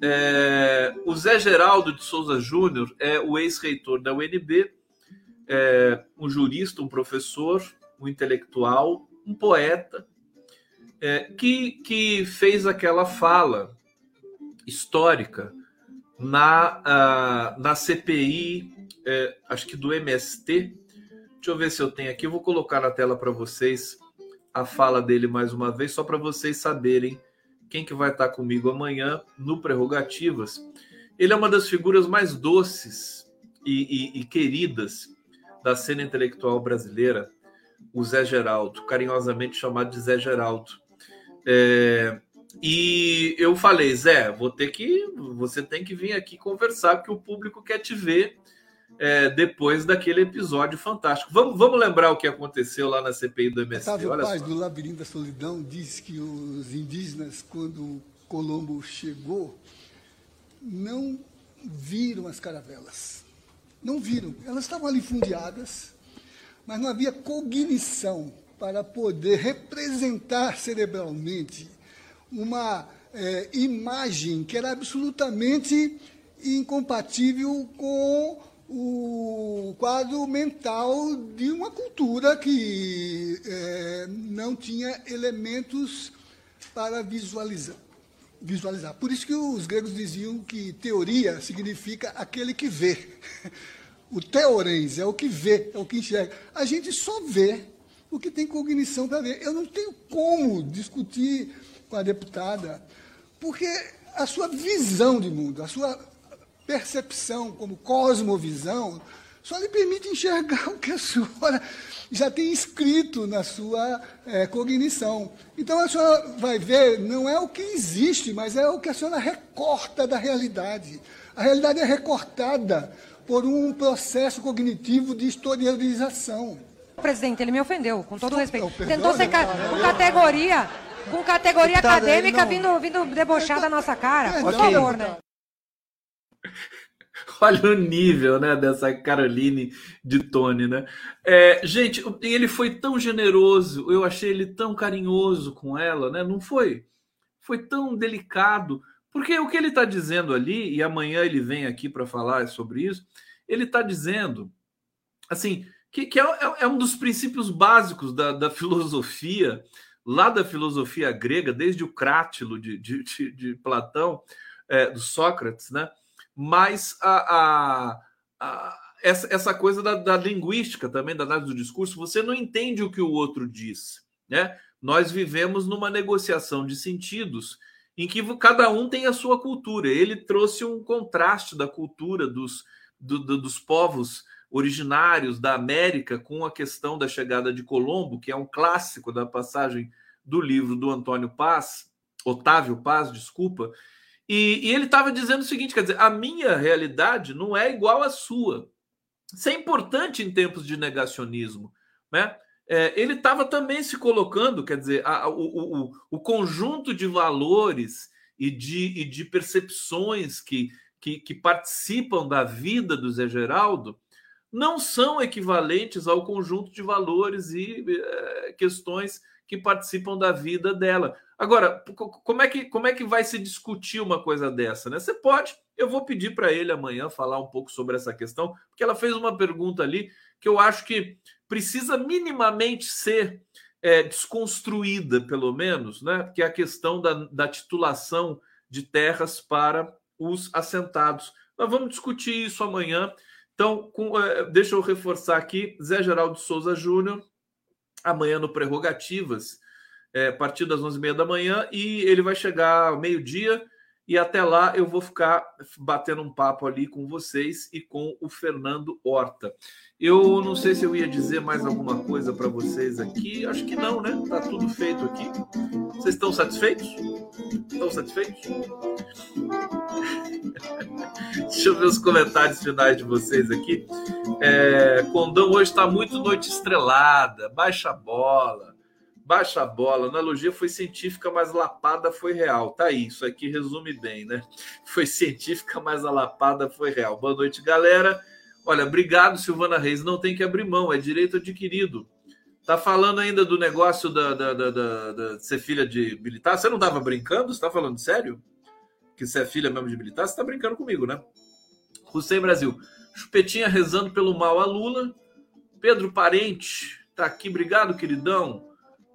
É, o Zé Geraldo de Souza Júnior é o ex-reitor da UNB, é um jurista, um professor, um intelectual, um poeta, é, que, que fez aquela fala histórica na, na CPI, é, acho que do MST. Deixa eu ver se eu tenho aqui, eu vou colocar na tela para vocês a fala dele mais uma vez, só para vocês saberem quem que vai estar comigo amanhã no Prerrogativas. Ele é uma das figuras mais doces e, e, e queridas da cena intelectual brasileira, o Zé Geraldo, carinhosamente chamado de Zé Geraldo. É, e eu falei, Zé, vou ter que, você tem que vir aqui conversar, porque o público quer te ver é, depois daquele episódio fantástico. Vamos, vamos lembrar o que aconteceu lá na CPI do MST. Otávio Olha Paz, só. do Labirinto da Solidão, diz que os indígenas, quando Colombo chegou, não viram as caravelas. Não viram. Elas estavam ali fundeadas, mas não havia cognição para poder representar cerebralmente uma é, imagem que era absolutamente incompatível com o quadro mental de uma cultura que é, não tinha elementos para visualizar, visualizar. Por isso que os gregos diziam que teoria significa aquele que vê. O teorens é o que vê, é o que enxerga. A gente só vê o que tem cognição para ver. Eu não tenho como discutir com a deputada, porque a sua visão de mundo, a sua percepção, como cosmovisão, só lhe permite enxergar o que a senhora já tem escrito na sua é, cognição. Então a senhora vai ver, não é o que existe, mas é o que a senhora recorta da realidade. A realidade é recortada por um processo cognitivo de historialização. Presidente, ele me ofendeu, com todo respeito. Tentou ser ca com categoria, com categoria acadêmica vindo, vindo debochar da nossa cara. Por favor, né? Olha o nível, né, dessa Caroline de Tony, né? É, gente, ele foi tão generoso, eu achei ele tão carinhoso com ela, né? Não foi? Foi tão delicado, porque o que ele está dizendo ali, e amanhã ele vem aqui para falar sobre isso, ele está dizendo, assim, que, que é, é, é, um dos princípios básicos da, da filosofia, lá da filosofia grega, desde o Crátilo de, de, de, de Platão, é, do Sócrates, né? mas a, a, a essa, essa coisa da, da, linguística também, da análise do discurso, você não entende o que o outro diz. Né? Nós vivemos numa negociação de sentidos em que cada um tem a sua cultura. Ele trouxe um contraste da cultura dos, do, do, dos povos originários da América com a questão da chegada de Colombo, que é um clássico da passagem do livro do Antônio Paz, Otávio Paz, desculpa, e, e ele estava dizendo o seguinte: quer dizer, a minha realidade não é igual à sua. Isso é importante em tempos de negacionismo. Né? É, ele estava também se colocando, quer dizer, a, o, o, o conjunto de valores e de, e de percepções que, que, que participam da vida do Zé Geraldo não são equivalentes ao conjunto de valores e é, questões que participam da vida dela. Agora, como é que, como é que vai se discutir uma coisa dessa? Né? Você pode, eu vou pedir para ele amanhã falar um pouco sobre essa questão, porque ela fez uma pergunta ali que eu acho que precisa minimamente ser é, desconstruída, pelo menos, né? que é a questão da, da titulação de terras para os assentados. Nós vamos discutir isso amanhã. Então, com, é, deixa eu reforçar aqui: Zé Geraldo Souza Júnior, amanhã no Prerrogativas, é, a partir das 11h30 da manhã, e ele vai chegar ao meio-dia. E até lá eu vou ficar batendo um papo ali com vocês e com o Fernando Horta. Eu não sei se eu ia dizer mais alguma coisa para vocês aqui. Acho que não, né? Tá tudo feito aqui. Vocês estão satisfeitos? Estão satisfeitos? Deixa eu ver os comentários finais de vocês aqui. É, Condão hoje está muito noite estrelada. Baixa bola. Baixa a bola. A analogia foi científica, mas lapada foi real. Tá aí, isso aqui resume bem, né? Foi científica, mas a lapada foi real. Boa noite, galera. Olha, obrigado, Silvana Reis. Não tem que abrir mão, é direito adquirido. Tá falando ainda do negócio da, da, da, da, da ser filha de militar? Você não estava brincando? Você tá falando sério? Que você é filha mesmo de militar? Você tá brincando comigo, né? Hussein Brasil. Chupetinha rezando pelo mal a Lula. Pedro Parente tá aqui. Obrigado, queridão.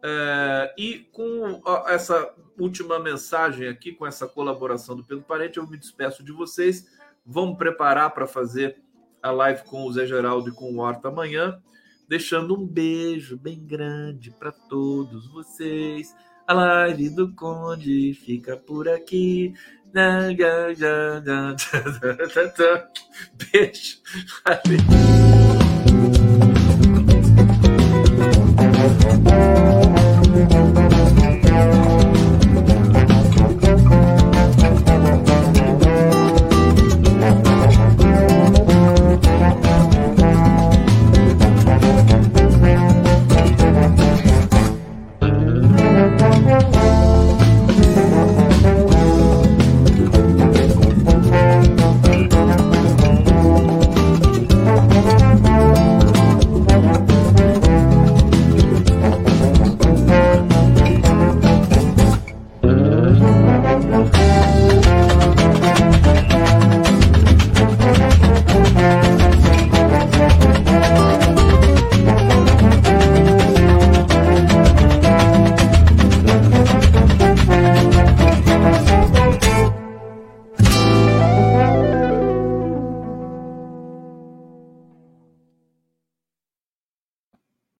É, e com essa última mensagem aqui, com essa colaboração do Pedro Parente, eu me despeço de vocês. Vamos preparar para fazer a live com o Zé Geraldo e com o Horta amanhã, deixando um beijo bem grande para todos vocês. A live do Conde fica por aqui. Beijo.